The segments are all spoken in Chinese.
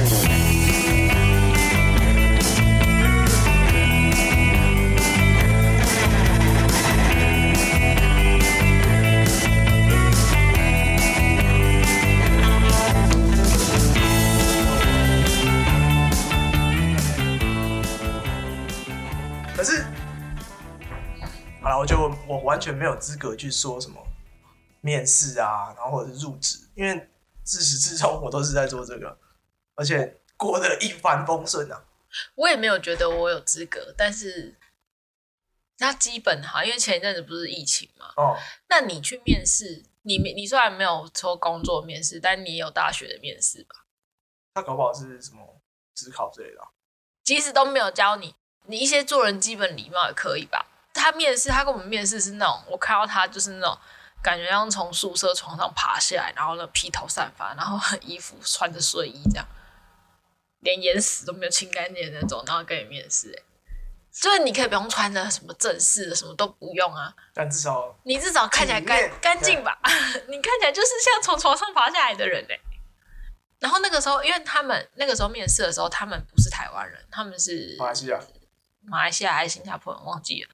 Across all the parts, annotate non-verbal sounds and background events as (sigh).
可是，好了，我就我完全没有资格去说什么面试啊，然后或者是入职，因为自始至终我都是在做这个，而且过得一帆风顺啊。我也没有觉得我有资格，但是那基本哈，因为前一阵子不是疫情嘛，哦，那你去面试，你你虽然没有说工作面试，但你也有大学的面试吧？他搞不好是什么职考之类的啊、即使都没有教你，你一些做人基本礼貌也可以吧？他面试，他跟我们面试是那种，我看到他就是那种感觉像从宿舍床上爬下来，然后呢披头散发，然后 (laughs) 衣服穿着睡衣这样，连眼屎都没有清干净的那种，然后跟你面试、欸，就是你可以不用穿的什么正式的，什么都不用啊，但至少你至少看起来干干净吧？(laughs) 你看起来就是像从床上爬下来的人哎、然后那个时候，因为他们那个时候面试的时候，他们不是台湾人，他们是马来西亚马来西亚还是新加坡人，忘记了。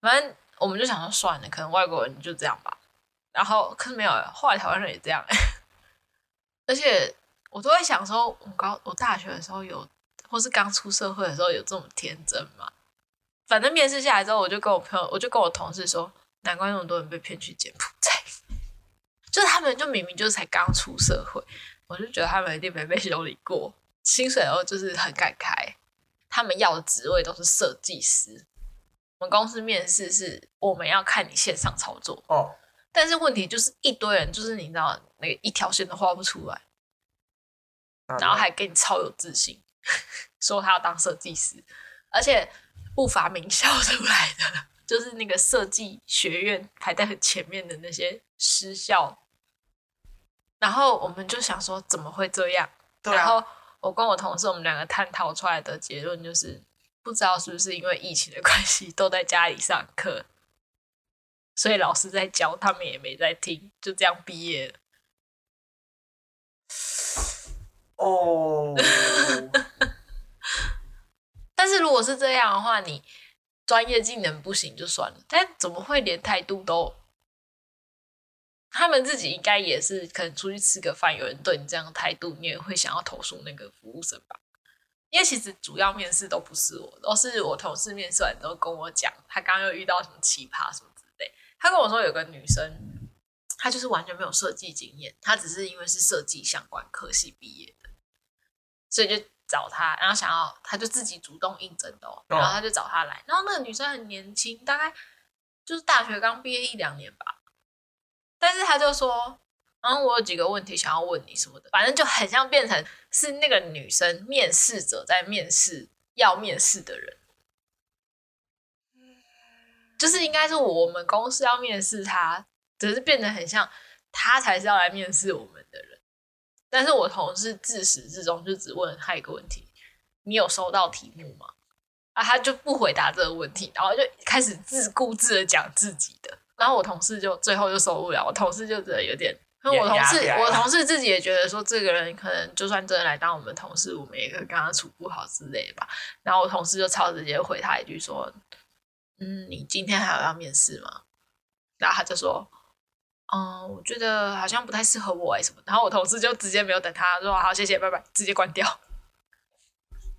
反正我们就想说算了，可能外国人就这样吧。然后可是没有，后来台湾人也这样。(laughs) 而且我都会想说，我高我大学的时候有，或是刚出社会的时候有这么天真吗？反正面试下来之后，我就跟我朋友，我就跟我同事说，难怪那么多人被骗去柬埔寨，就是他们就明明就是才刚出社会，我就觉得他们一定没被修理过，薪水哦就是很敢开，他们要的职位都是设计师。我们公司面试是我们要看你线上操作，哦，但是问题就是一堆人就是你知道那个一条线都画不出来，那然后还给你超有自信，(laughs) 说他要当设计师，而且不乏名校出来的，就是那个设计学院排在很前面的那些师校。然后我们就想说怎么会这样？啊，然后我跟我同事，我们两个探讨出来的结论就是，不知道是不是因为疫情的关系，都在家里上课，所以老师在教，他们也没在听，就这样毕业了。哦，(laughs) 但是如果是这样的话，你专业技能不行就算了，但怎么会连态度都？他们自己应该也是可能出去吃个饭，有人对你这样的态度，你也会想要投诉那个服务生吧？因为其实主要面试都不是我，都是我同事面试完都跟我讲，他刚刚又遇到什么奇葩什么之类。他跟我说有个女生，她就是完全没有设计经验，他只是因为是设计相关科系毕业的，所以就找他，然后想要，他就自己主动应征的、哦，然后他就找他来，然后那个女生很年轻，大概就是大学刚毕业一两年吧，但是他就说，嗯，我有几个问题想要问你什么的，反正就很像变成是那个女生面试者在面试要面试的人，就是应该是我们公司要面试他，只是变得很像他才是要来面试我们的人。但是我同事自始至终就只问他一个问题：你有收到题目吗？啊，他就不回答这个问题，然后就开始自顾自的讲自己的。然后我同事就最后就受不了，我同事就觉得有点，因为我同事我同事自己也觉得说，这个人可能就算真的来当我们同事，我们也可以跟他处不好之类的吧。然后我同事就超直接回他一句说：“嗯，你今天还有要面试吗？”然后他就说：“嗯，我觉得好像不太适合我哎什么。”然后我同事就直接没有等他说：“好，谢谢，拜拜，直接关掉。”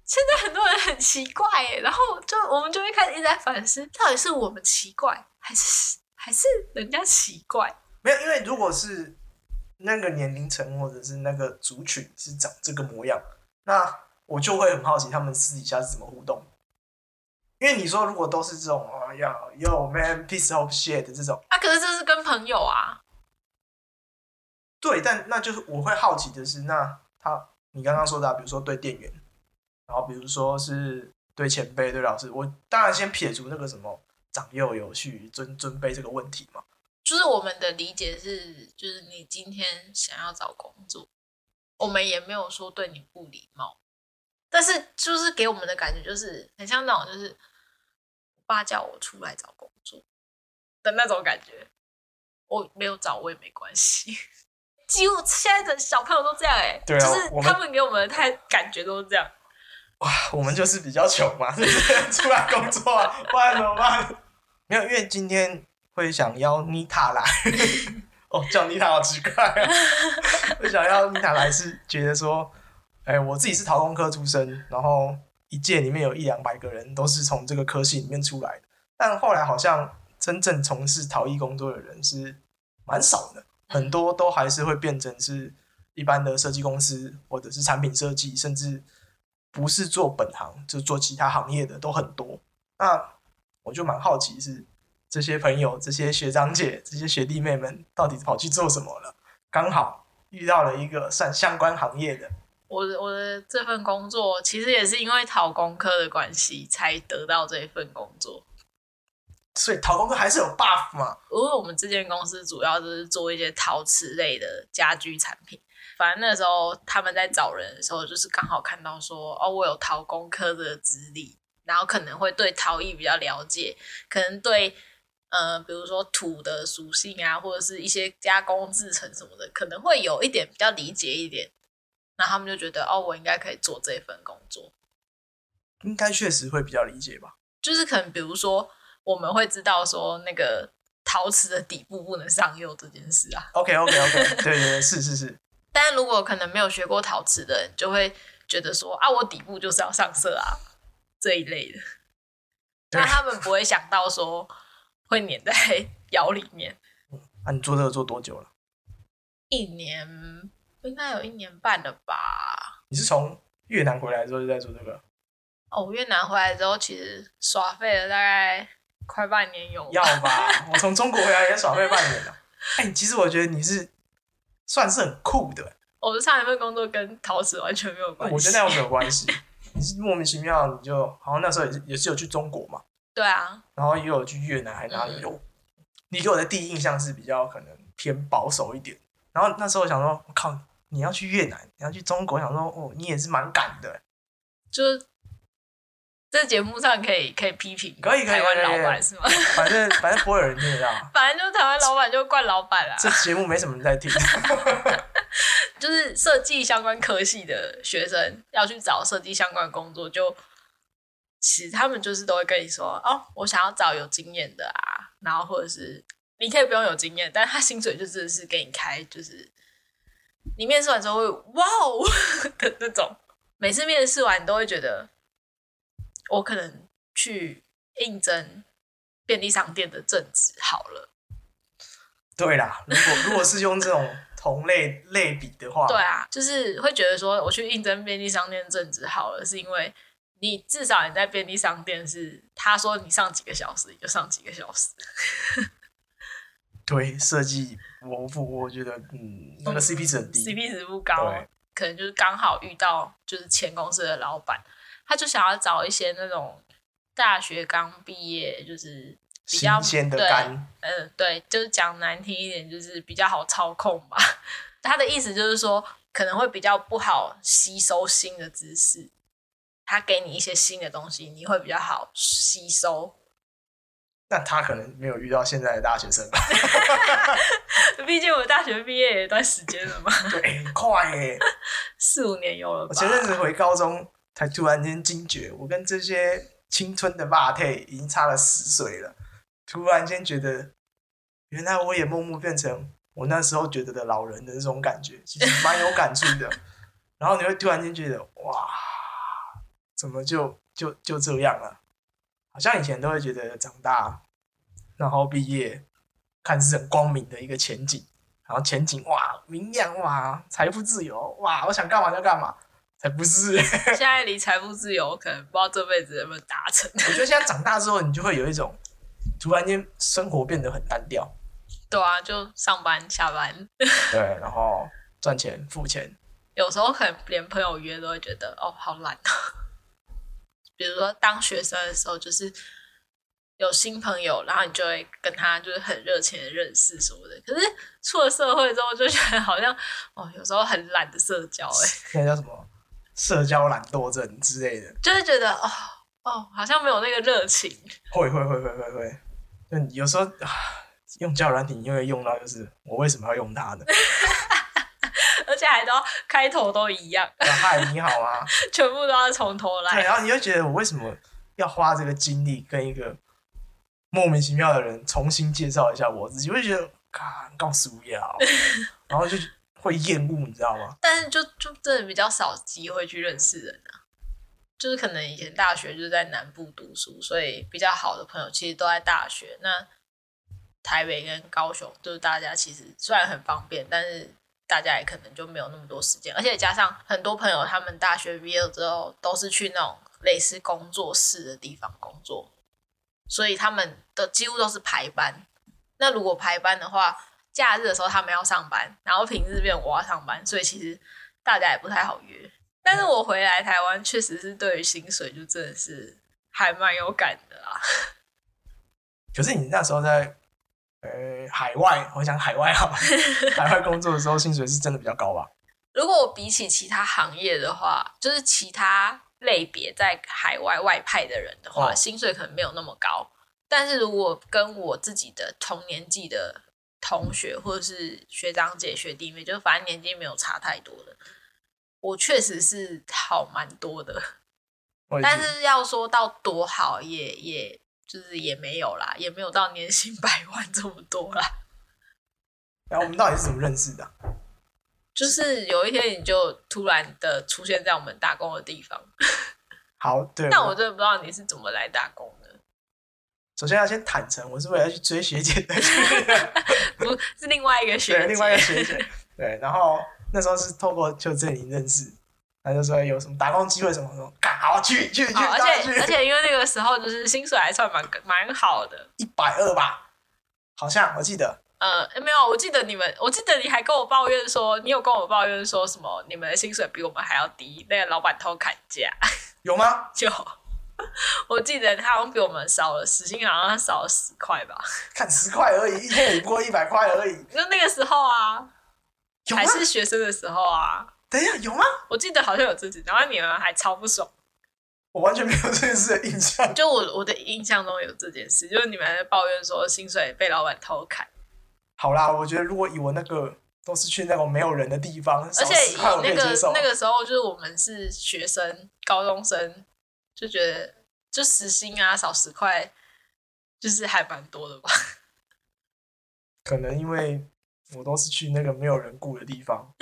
现在很多人很奇怪哎，然后就我们就会开始一直在反思，到底是我们奇怪，还是还是人家奇怪？没有，因为如果是那个年龄层或者是那个族群是长这个模样，那我就会很好奇他们私底下是怎么互动。因为你说如果都是这种啊呀，yo man piece of shit 这种，啊，可是这是跟朋友啊，对，但那就是我会好奇的是，那他你刚刚说的、啊，比如说对店员，然后比如说是对前辈、对老师，我当然先撇除那个什么长幼有序、尊尊卑这个问题嘛。就是我们的理解是，就是你今天想要找工作，我们也没有说对你不礼貌，但是就是给我们的感觉就是很像那种就是我爸叫我出来找工作的那种感觉，我没有找我也没关系，几乎现在的小朋友都这样哎、对啊就是他们给我们的太感觉都是这样。哇，我们就是比较穷嘛，就是？出来工作啊，不然怎么办？(laughs) 没有，因为今天会想邀妮塔来，(laughs) 哦，叫妮塔好奇怪啊！(laughs) 会想要妮塔来是觉得说，哎、我自己是陶工科出身，然后一届里面有一两百个人都是从这个科系里面出来的，但后来好像真正从事陶艺工作的人是蛮少的，很多都还是会变成是一般的设计公司或者是产品设计，甚至不是做本行，就做其他行业的都很多。那我就蛮好奇是这些朋友、这些学长姐、这些学弟妹们到底跑去做什么了？刚好遇到了一个算相关行业的，我的我的这份工作其实也是因为考工科的关系才得到这一份工作。所以陶工科还是有 buff 嘛？因为我们这间公司主要就是做一些陶瓷类的家居产品。反正那时候他们在找人的时候，就是刚好看到说，哦，我有陶工科的资历，然后可能会对陶艺比较了解，可能对呃，比如说土的属性啊，或者是一些加工制成什么的，可能会有一点比较理解一点。那他们就觉得，哦，我应该可以做这份工作。应该确实会比较理解吧？就是可能比如说，我们会知道说那个陶瓷的底部不能上釉这件事啊。OK OK OK，(laughs) 对对对，是是是，但如果可能没有学过陶瓷的人，就会觉得说啊，我底部就是要上色啊这一类的。那他们不会想到说会粘在窑里面。那、你做这个做多久了？一年应该有一年半了吧？你是从越南回来之后就在做这个？哦，我越南回来之后，其实耍废了大概快半年有要吧。我从中国回来也耍废半年了。哎、其实我觉得你是算是很酷的，我的上一份工作跟陶瓷完全没有关系。我觉得那又没 (laughs) 有关系。你是莫名其妙，你就好像那时候也是也是有去中国嘛，对啊，然后也有去越南，还哪里有？你给我的第一印象是比较可能偏保守一点。然后那时候我想说，我靠，你要去越南，你要去中国，我想说哦，你也是蛮敢的。就是在节目上可以可以批评可以可以台湾老板是吗？反正反正 (laughs) 不会有人听得到，反正就是台湾老板就怪老板啦。这节目没什么人在听。(laughs) 就是设计相关科系的学生要去找设计相关工作，就其实他们就是都会跟你说，哦，我想要找有经验的啊，然后或者是你可以不用有经验，但是他薪水就真的是给你开，就是你面试完之后会哇哦的那种，每次面试完你都会觉得，我可能去应征便利商店的正职好了。对啦，如果如果是用这种同类类比的话，对啊，就是会觉得说，我去应征便利商店正职好了，是因为你至少你在便利商店是他说你上几个小时，你就上几个小时。对设计，我我我觉得嗯，那个 CP 值很低。，CP 值不高对，可能就是刚好遇到就是前公司的老板，他就想要找一些那种大学刚毕业，就是比较新鲜的对肝，嗯，对，就是讲难听一点，就是比较好操控吧。(laughs) 他的意思就是说，可能会比较不好吸收新的知识。他给你一些新的东西，你会比较好吸收。但他可能没有遇到现在的大学生吧？(laughs) 毕竟我大学毕业也一段时间了嘛，(laughs) 对，很快耶！四五年有了吧。我前阵子回高中，才突然间惊觉，我跟这些青春的霸退已经差了十岁了。突然间觉得，原来我也默默变成我那时候觉得的老人的这种感觉，其实蛮有感触的。然后你会突然间觉得，哇，怎么就就就这样了？好像以前都会觉得长大，然后毕业，看似很光明的一个前景，然后前景哇明亮哇财富自由哇，我想干嘛就干嘛，才不是。(laughs) 现在离财富自由，可能不知道这辈子有没有达成。(laughs) 我觉得现在长大之后，你就会有一种突然间生活变得很单调，对啊，就上班下班，对，然后赚钱付钱，有时候可能连朋友约都会觉得哦，好懒啊。比如说当学生的时候，就是有新朋友，然后你就会跟他就是很热情的认识什么的。可是出了社会之后，就觉得好像哦，有时候很懒的社交、欸，(laughs) 那叫什么社交懒惰症之类的，就是觉得哦哦，好像没有那个热情。会会会会会会，就你有时候啊，用交友软体，因为用到就是我为什么要用它呢？(laughs) 而且还都开头都一样，嗨，你好啊，(laughs) 全部都要从头来对，然后你就觉得我为什么要花这个精力跟一个莫名其妙的人重新介绍一下我自己，我就觉得，啊，告诉要，(laughs) 然后就会厌恶，你知道吗？但是就就真的比较少机会去认识人啊。就是可能以前大学就是在南部读书，所以比较好的朋友其实都在大学。那台北跟高雄，就是大家其实虽然很方便，但是大家也可能就没有那么多时间，而且加上很多朋友他们大学毕业了之后都是去那种类似工作室的地方工作，所以他们的几乎都是排班。那如果排班的话，假日的时候他们要上班，然后平日变我要上班，所以其实大家也不太好约。但是我回来台湾，确实是对于薪水就真的是还蛮有感的啦。(laughs) 可是你那时候在呃海外，我想海外好了，(laughs) 海外工作的时候，薪水是真的比较高吧？如果我比起其他行业的话，就是其他类别在海外外派的人的话，哦薪水可能没有那么高。但是如果跟我自己的同年纪的同学或者是学长姐、学弟妹，就反正年纪没有差太多的，我确实是好蛮多的。但是要说到多好也，也就是也没有啦，也没有到年薪百万这么多啦。然后我们到底是怎么认识的啊、就是有一天你就突然的出现在我们打工的地方，(laughs) 好，对，那我真的不知道你是怎么来打工的，首先要先坦诚，我是为了去追学姐的。(laughs) 不是另外一个学姐，对，另外一个学姐，对，然后那时候是透过就这里认识，他就说有什么打工机会什么什么，干好去去去，哦，而且而且因为那个时候就是薪水还算蛮蛮好的，一百二吧，好像我记得呃，没有，我记得你们，我记得你还跟我抱怨说，你有跟我抱怨说什么，你们的薪水比我们还要低，那个老板偷砍价，有吗？(laughs) 就我记得他好像比我们少了时薪，好像少了十块吧，看十块而已，一天也不过一百块而已，就那个时候啊，还？是学生的时候啊，等一下有吗？我记得好像有这次，然后你们还超不爽。我完全没有这件事的印象。就我我的印象中有这件事，就是你们还在抱怨说薪水被老板偷砍，好啦，我觉得如果以我那个都是去那种没有人的地方，而且以10块我可那个以。那个时候就是我们是学生、高中生，就觉得就时薪啊少十块，就是还蛮多的吧。(laughs) 可能因为我都是去那个没有人顾的地方，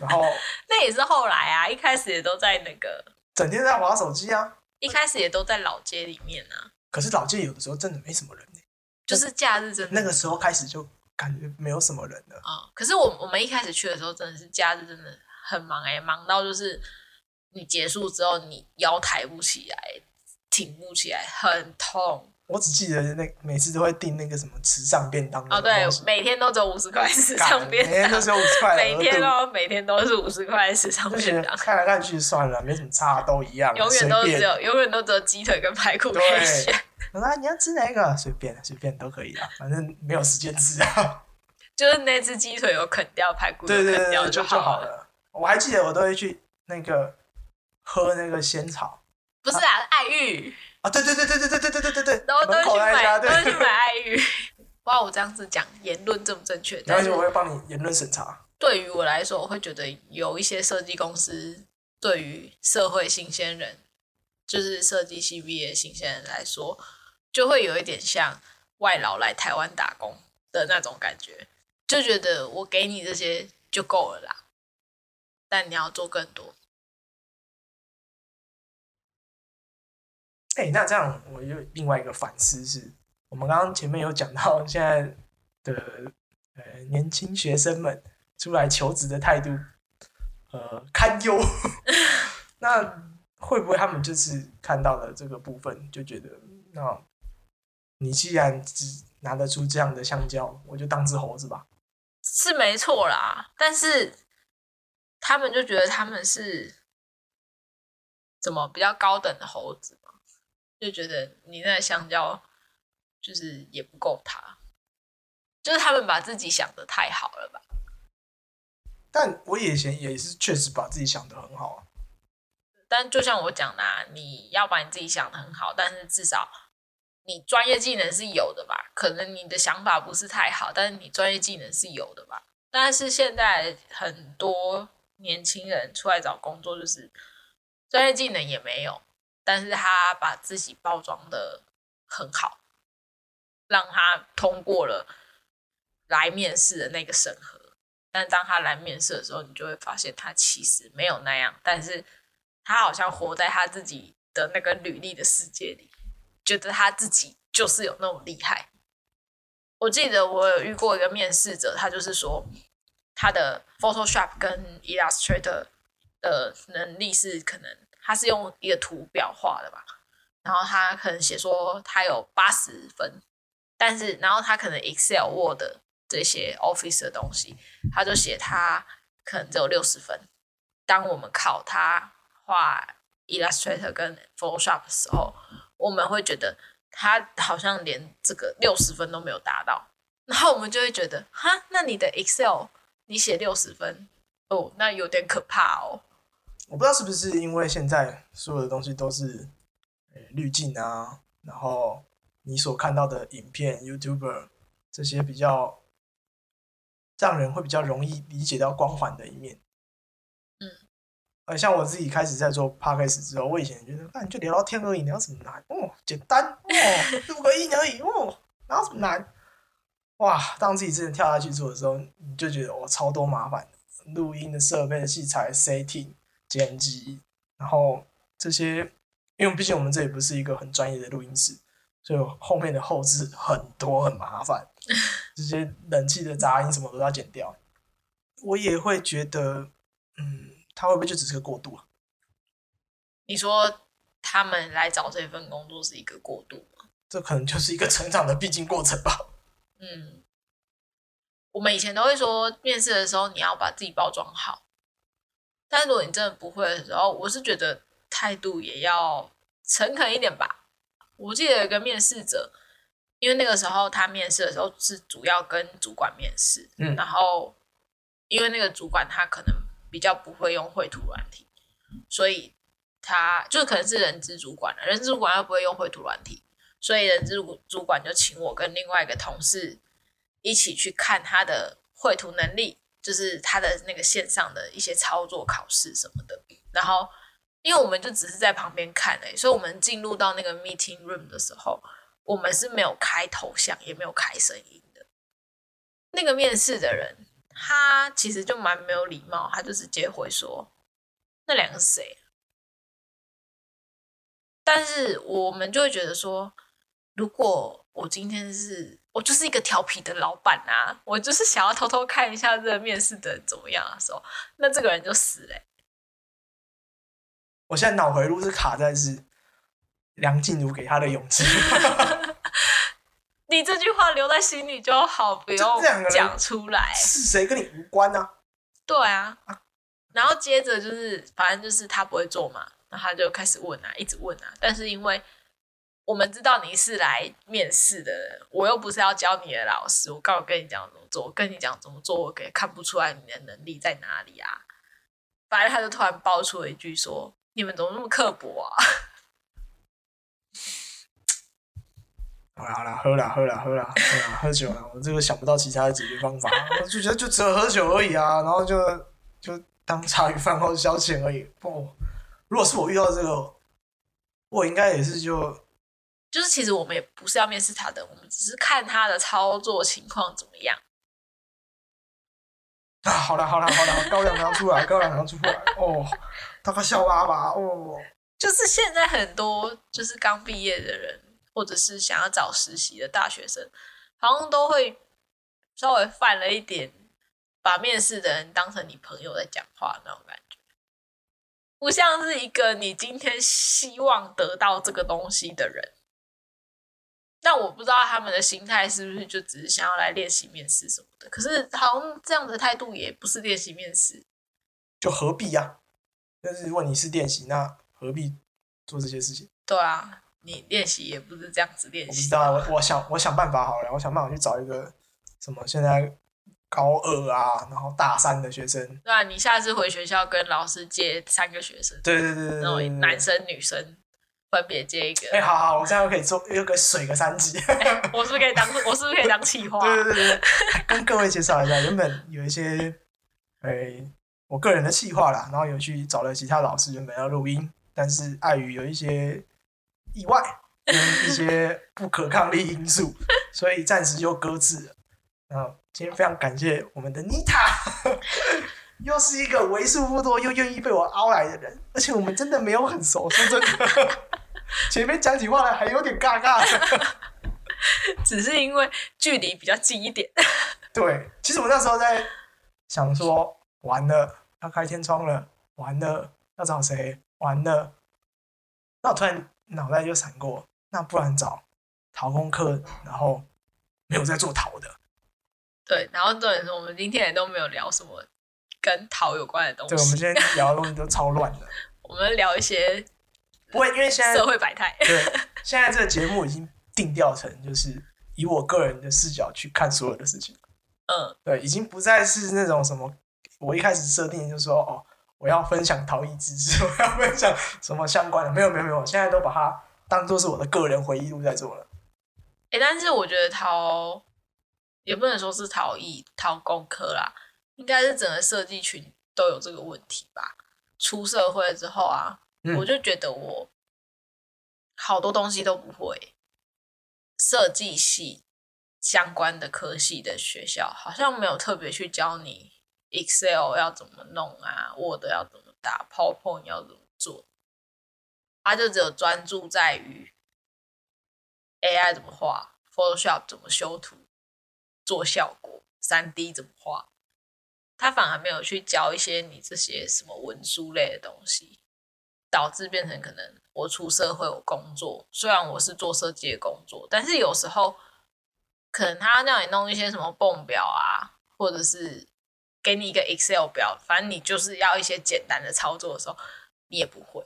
然后 (laughs) 那也是后来啊，一开始也都在那个，(laughs) 整天在玩手机啊。一开始也都在老街里面啊，可是老街有的时候真的没什么人呢、就是假日真的那个时候开始就感觉没有什么人了。啊、可是我我们一开始去的时候，真的是假日真的很忙哎、忙到就是你结束之后，你腰抬不起来，挺不起来，很痛。我只记得那每次都会订那个什么时尚便当哦，对每天都只有五十块时干尚便当每天都只，有五十块 (laughs) 每天度，哦，每天都是五十块时尚便当，看来看去算了，没什么差，都一样，(laughs) 永远。都只有永远都只有鸡腿跟排骨可以选，我说啊你要吃哪个？随便随便都可以啊，反正没有时间吃啊。(laughs) 就是那只鸡腿有啃掉，排骨有啃掉就就好了。我还记得我都会去那个喝那个仙草不是啊，爱玉，啊，对对对对对对对对对对对，然后都去买，都会去买爱玉。哇，我这样子讲言论正不正确？然但是我会帮你言论审查。对于我来说，我会觉得有一些设计公司对于社会新鲜人，就是设计系毕业的新鲜人来说，就会有一点像外劳来台湾打工的那种感觉，就觉得我给你这些就够了啦，但你要做更多。哎、那这样我有另外一个反思是，我们刚刚前面有讲到现在的呃年轻学生们出来求职的态度，呃堪忧。(laughs) 那会不会他们就是看到了这个部分，就觉得那你既然只拿得出这样的香蕉，我就当只猴子吧？是没错啦，但是他们就觉得他们是怎么比较高等的猴子嘛，就觉得你那个香蕉就是也不够他，就是他们把自己想的太好了吧？但我以前也是确实把自己想的很好啊。但就像我讲的、啊，你要把你自己想的很好，但是至少你专业技能是有的吧？可能你的想法不是太好，但是你专业技能是有的吧？但是现在很多年轻人出来找工作，就是专业技能也没有，但是他把自己包装的很好，让他通过了来面试的那个审核。但当他来面试的时候，你就会发现他其实没有那样，但是他好像活在他自己的那个履历的世界里，觉得他自己就是有那么厉害。我记得我有遇过一个面试者，他就是说他的 Photoshop 跟 Illustrator 的能力是可能他是用一个图表画的吧，然后他可能写说他有八十分，但是然后他可能 Excel、Word 这些 Office 的东西，他就写他可能只有六十分。当我们考他画 Illustrator 跟 Photoshop 的时候，我们会觉得。他好像连这个六十分都没有达到，然后我们就会觉得，哈，那你的 Excel 你写六十分，哦，那有点可怕哦。我不知道是不是因为现在所有的东西都是滤镜啊，然后你所看到的影片、YouTuber 这些比较让人会比较容易理解到光环的一面。呃，像我自己开始在做 podcast 之后，我以前觉得，那你就聊聊天而已，聊什么难？哦，简单哦，录个音而已哦，哪有什么难？哇，当自己真的跳下去做的时候，你就觉得哇，超多麻烦，录音的设备、的器材、setting、剪辑，然后这些，因为毕竟我们这里不是一个很专业的录音室，所以后面的后置很多很麻烦，这些冷气的杂音什么都要剪掉。我也会觉得，嗯。他会不会就只是个过渡啊？你说他们来找这份工作是一个过渡吗？这可能就是一个成长的必经过程吧。(laughs) 嗯，我们以前都会说，面试的时候你要把自己包装好。但是如果你真的不会的时候，我是觉得态度也要诚恳一点吧。我记得有一个面试者，因为那个时候他面试的时候是主要跟主管面试，嗯，然后因为那个主管他可能。比较不会用绘图软体，所以他就可能是人资主管了。人资主管又不会用绘图软体，所以人资主管就请我跟另外一个同事一起去看他的绘图能力，就是他的那个线上的一些操作考试什么的。然后，因为我们就只是在旁边看诶，所以我们进入到那个 meeting room 的时候，我们是没有开头像，也没有开声音的。那个面试的人。他其实就蛮没有礼貌，他就直接回说：“那两个谁？”但是我们就会觉得说，如果我今天是我就是一个调皮的老板啊，我就是想要偷偷看一下这个面试的人怎么样的时候，那这个人就死了。我现在脑回路是卡在是梁静茹给他的勇气。(laughs) 你这句话留在心里就好，不用讲出来。是谁跟你无关呢？对啊，然后接着就是，反正就是他不会做嘛，然后他就开始问啊，一直问啊。但是因为我们知道你是来面试的人，我又不是要教你的老师，我刚好跟你讲怎么做，跟你讲怎么做，我给看不出来你的能力在哪里啊。反正他就突然爆出了一句说：“你们怎么那么刻薄啊？” (laughs) 好了好了，喝了喝了喝了喝了喝酒了。我这个想不到其他的解决方法，我就觉得就只有喝酒而已啊。然后就就当茶余饭后消遣而已。不，如果是我遇到这个，我应该也是就就是其实我们也不是要面试他的，我们只是看他的操作情况怎么样。啊，好了好了好了，高粱糖出来，(laughs) 高粱糖出来哦，他快笑爸爸哦。就是现在很多就是刚毕业的人。或者是想要找实习的大学生，好像都会稍微犯了一点，把面试的人当成你朋友在讲话那种感觉，不像是一个你今天希望得到这个东西的人。但我不知道他们的心态是不是就只是想要来练习面试什么的。可是好像这样的态度也不是练习面试，就何必呀？但是如果你是练习，那何必做这些事情？对啊。你练习也不是这样子练习。我不知道，我我想我想办法好了，我想办法去找一个什么现在高二啊，然后大三的学生。对啊，你下次回学校跟老师借三个学生。对对对对，那种男生女生，分别接一个。哎、好好，我这样可以做，又可以水个三集。(laughs) 我是不是可以当？我是不是可以当企划？对对对对，跟各位介绍一下，原本有一些，诶、我个人的企划啦，然后有去找了其他老师，原本要录音，但是碍于有一些意外跟一些不可抗力因素，所以暂时就搁置了。那今天非常感谢我们的妮塔，(laughs) 又是一个为数不多又愿意被我凹来的人，而且我们真的没有很熟，说真的，(laughs) 前面讲起话来还有点尬尬的。(laughs) 只是因为距离比较近一点。对，其实我那时候在想说，完了要开天窗了，完了要找谁，完了，那我突然脑袋就闪过，那不然找陶工课，然后没有在做陶的，对，然后重点是我们今天也都没有聊什么跟桃有关的东西对，我们，今天 (laughs) 聊的东西都超乱的，我们聊一些不会，因为现在社会百态。对现在这个节目已经定调成就是以我个人的视角去看所有的事情。嗯，对，已经不再是那种什么，我一开始设定就说哦，我要分享陶艺知识，我要分享什么相关的，没有没有没有，我现在都把它当做是我的个人回忆录在做了。哎、但是我觉得陶也不能说是陶艺、陶工科啦，应该是整个设计群都有这个问题吧。出社会之后啊，嗯我就觉得我好多东西都不会，设计系相关的科系的学校好像没有特别去教你 Excel 要怎么弄啊，Word 要怎么打，PowerPoint 要怎么做，他就只有专注在于 AI 怎么画，Photoshop 怎么修图、做效果、三 D 怎么画，他反而没有去教一些你这些什么文书类的东西，导致变成可能我出社会我工作，虽然我是做设计的工作，但是有时候可能他让你弄一些什么泵表啊，或者是给你一个 Excel 表，反正你就是要一些简单的操作的时候，你也不会。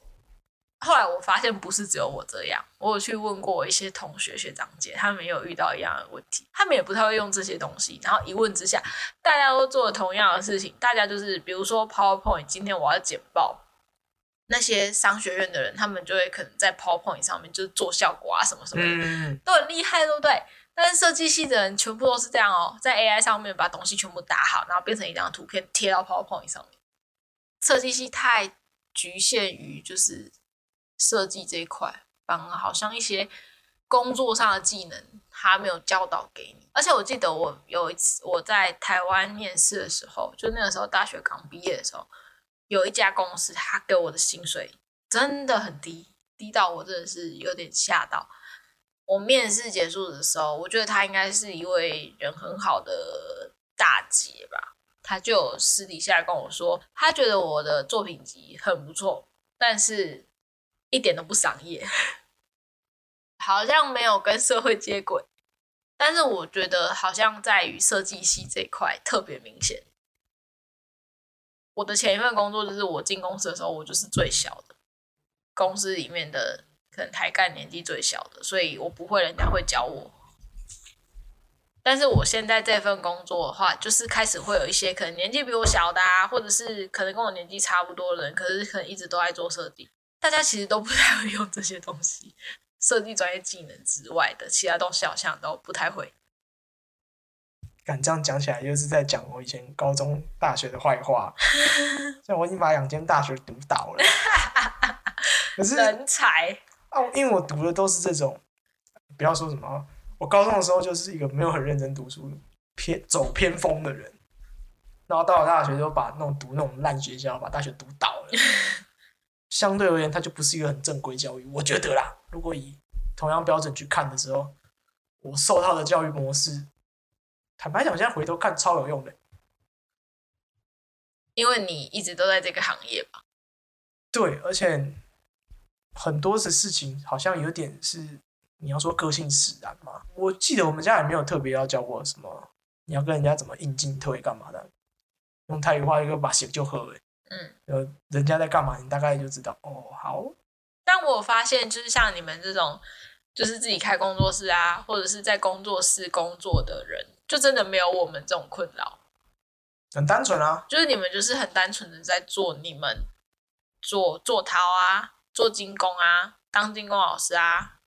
后来我发现不是只有我这样，我有去问过我一些同学学长姐，他们也有遇到一样的问题，他们也不太会用这些东西。然后一问之下，大家都做同样的事情，大家就是比如说 PowerPoint，今天我要简报，那些商学院的人，他们就会可能在 PowerPoint 上面就是做效果啊什么什么的，嗯，都很厉害，对不对？但是设计系的人全部都是这样哦，在 AI 上面把东西全部打好，然后变成一张图片贴到 PowerPoint 上面。设计系太局限于就是设计这一块，反而好像一些工作上的技能他没有教导给你。而且我记得我有一次我在台湾面试的时候，就那个时候大学刚毕业的时候，有一家公司他给我的薪水真的很低，低到我真的是有点吓到。我面试结束的时候，我觉得他应该是一位人很好的大姐吧。他就私底下跟我说，他觉得我的作品集很不错，但是一点都不商业，(laughs) 好像没有跟社会接轨。但是我觉得好像在于设计系这一块特别明显。我的前一份工作就是我进公司的时候，我就是最小的，公司里面的可能台干年纪最小的，所以我不会，人家会教我。但是我现在这份工作的话，就是开始会有一些可能年纪比我小的啊，或者是可能跟我年纪差不多的人，可是可能一直都在做设计，大家其实都不太会用这些东西。设计专业技能之外的其他东西好像都不太会。敢这样讲起来，又是在讲我以前高中、大学的坏话。(laughs) 像我已经把两间大学读倒了，(laughs) 可是人才，啊，因为我读的都是这种，不要说什么，我高中的时候就是一个没有很认真读书、偏走偏锋的人，然后到了大学就把那种读那种烂学校，把大学读倒了。相对而言，它就不是一个很正规教育，我觉得啦。如果以同样标准去看的时候，我受到的教育模式，坦白讲，现在回头看超有用的。因为你一直都在这个行业吧？对，而且很多的事情好像有点是你要说个性使然嘛。我记得我们家也没有特别要教过什么，你要跟人家怎么应进退干嘛的，用泰语话一个把血就喝了。嗯，呃，人家在干嘛，你大概就知道。哦，好，但我发现，就是像你们这种，就是自己开工作室啊，或者是在工作室工作的人，就真的没有我们这种困扰。很单纯啊。就是你们就是很单纯的在做你们做做陶啊，做精工啊，当精工老师啊，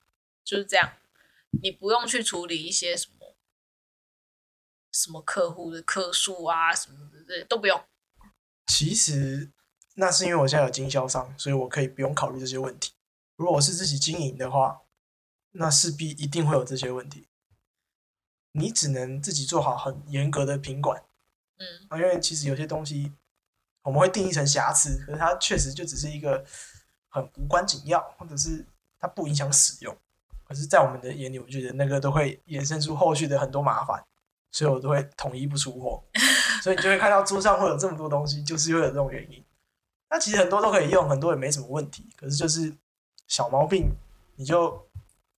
就是这样，你不用去处理一些什么什么客户的客数啊什么的，这都不用。其实那是因为我现在有经销商，所以我可以不用考虑这些问题。如果我是自己经营的话，那势必一定会有这些问题。你只能自己做好很严格的品管嗯，啊，因为其实有些东西我们会定义成瑕疵，可是它确实就只是一个很无关紧要，或者是它不影响使用。可是，在我们的眼里，我觉得那个都会衍生出后续的很多麻烦，所以我都会统一不出货。(laughs) 所以你就会看到桌上会有这么多东西，就是会有这种原因。那其实很多都可以用，很多也没什么问题，可是就是小毛病，你就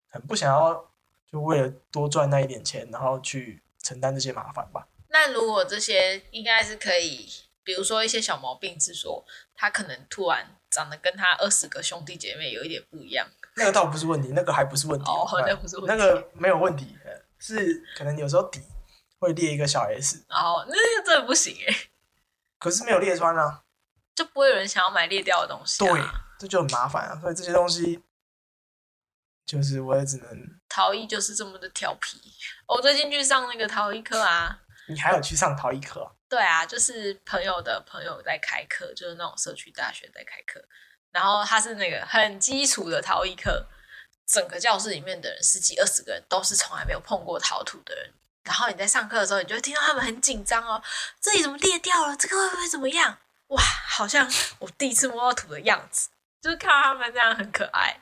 很不想要，就为了多赚那一点钱，然后去承担这些麻烦吧。那如果这些应该是可以，比如说一些小毛病，是说他可能突然长得跟他二十个兄弟姐妹有一点不一样。那个倒不是问题，那个还不是问题哦哎那不是问题那个没有问题，呃是可能有时候底会裂一个小 S，哦那个真的不行哎，可是没有裂穿啊。就不会有人想要买裂掉的东西、啊。对，这就很麻烦啊。所以这些东西，就是我也只能，陶艺就是这么的调皮。我最近去上那个陶艺课啊，你还有去上陶艺课啊、对啊，就是朋友的朋友在开课，就是那种社区大学在开课，然后他是那个很基础的陶艺课，整个教室里面的人十几二十个人都是从来没有碰过陶土的人。然后你在上课的时候，你就会听到他们很紧张哦，这里怎么裂掉了？这个会不会怎么样？哇，好像我第一次摸到土的样子，就是看到他们这样很可爱。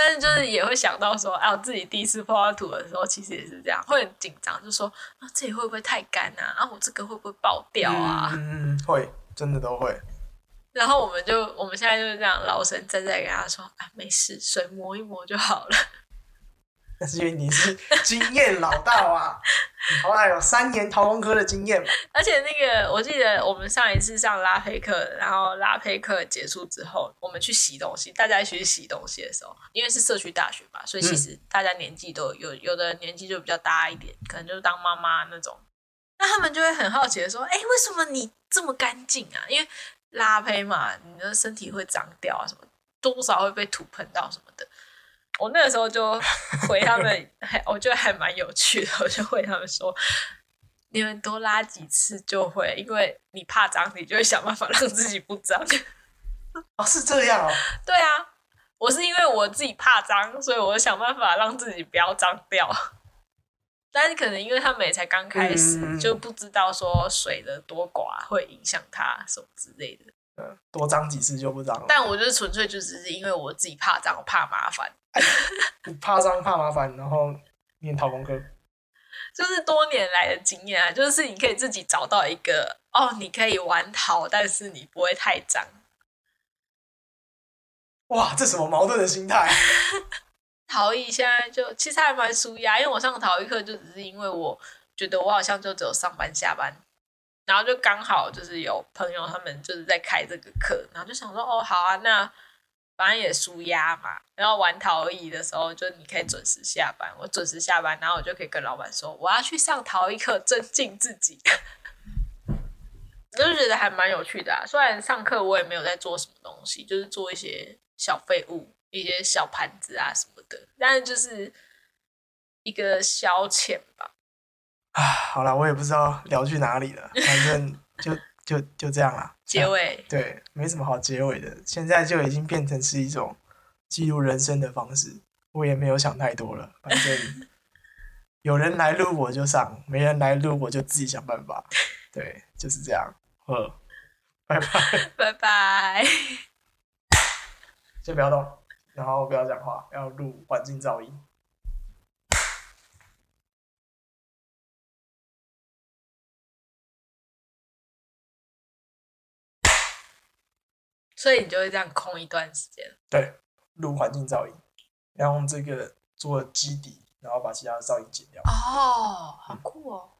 但是就是也会想到说，啊，我自己第一次碰到土的时候，其实也是这样，会很紧张，就说啊，这里会不会太干啊？啊，我这个会不会爆掉啊？嗯嗯嗯，会，真的都会。然后我们就我们现在就是这样，老神在在跟他说啊，没事，水磨一磨就好了。那是因为你是经验老道啊，你好歹有三年陶工科的经验嘛。而且那个，我记得我们上一次上拉胚课，然后拉胚课结束之后，我们去洗东西，大家一起去洗东西的时候，因为是社区大学嘛，所以其实大家年纪都有，有的年纪就比较大一点，可能就是当妈妈那种。那他们就会很好奇的说：“哎，为什么你这么干净啊？因为拉胚嘛，你的身体会脏掉啊，什么多少会被土喷到什么的。”我那个时候就回他们，还我觉得还蛮有趣的，我就回他们说：“你们多拉几次就会，因为你怕脏，你就会想办法让自己不脏。哦，是这样哦。(laughs) 对啊，我是因为我自己怕脏，所以我想办法让自己不要脏掉。但是可能因为他们也才刚开始，嗯就不知道说水的多寡会影响它什么之类的。嗯，多脏几次就不脏了。但我就是纯粹就只是因为我自己怕脏，我怕麻烦。你怕脏怕麻烦，然后念陶工科，就是多年来的经验啊，就是你可以自己找到一个哦，你可以玩陶，但是你不会太脏。哇，这什么矛盾的心态？(laughs) 陶艺现在就其实还蛮舒压，因为我上陶艺课就只是因为我觉得我好像就只有上班下班，然后就刚好就是有朋友他们就是在开这个课，然后就想说哦好啊，那反正也舒压嘛。然后玩陶艺的时候，就你可以准时下班，我准时下班，然后我就可以跟老板说我要去上陶艺课，增进自己。(laughs) 我就觉得还蛮有趣的啊，虽然上课我也没有在做什么东西，就是做一些小废物、一些小盘子啊什么的，但是就是一个消遣吧。啊，好了，我也不知道聊去哪里了，反正就 (laughs) 就就这样啦。结尾对，没什么好结尾的，现在就已经变成是一种记录人生的方式。我也没有想太多了，反正 (laughs) 有人来录我就上，没人来录我就自己想办法。(laughs) 对，就是这样。呃，拜拜，拜拜。先不要动，然后不要讲话，要录环境噪音。所以你就会这样空一段时间。对，录环境噪音，要用这个做基底，然后把其他的噪音剪掉。哦，好酷哦！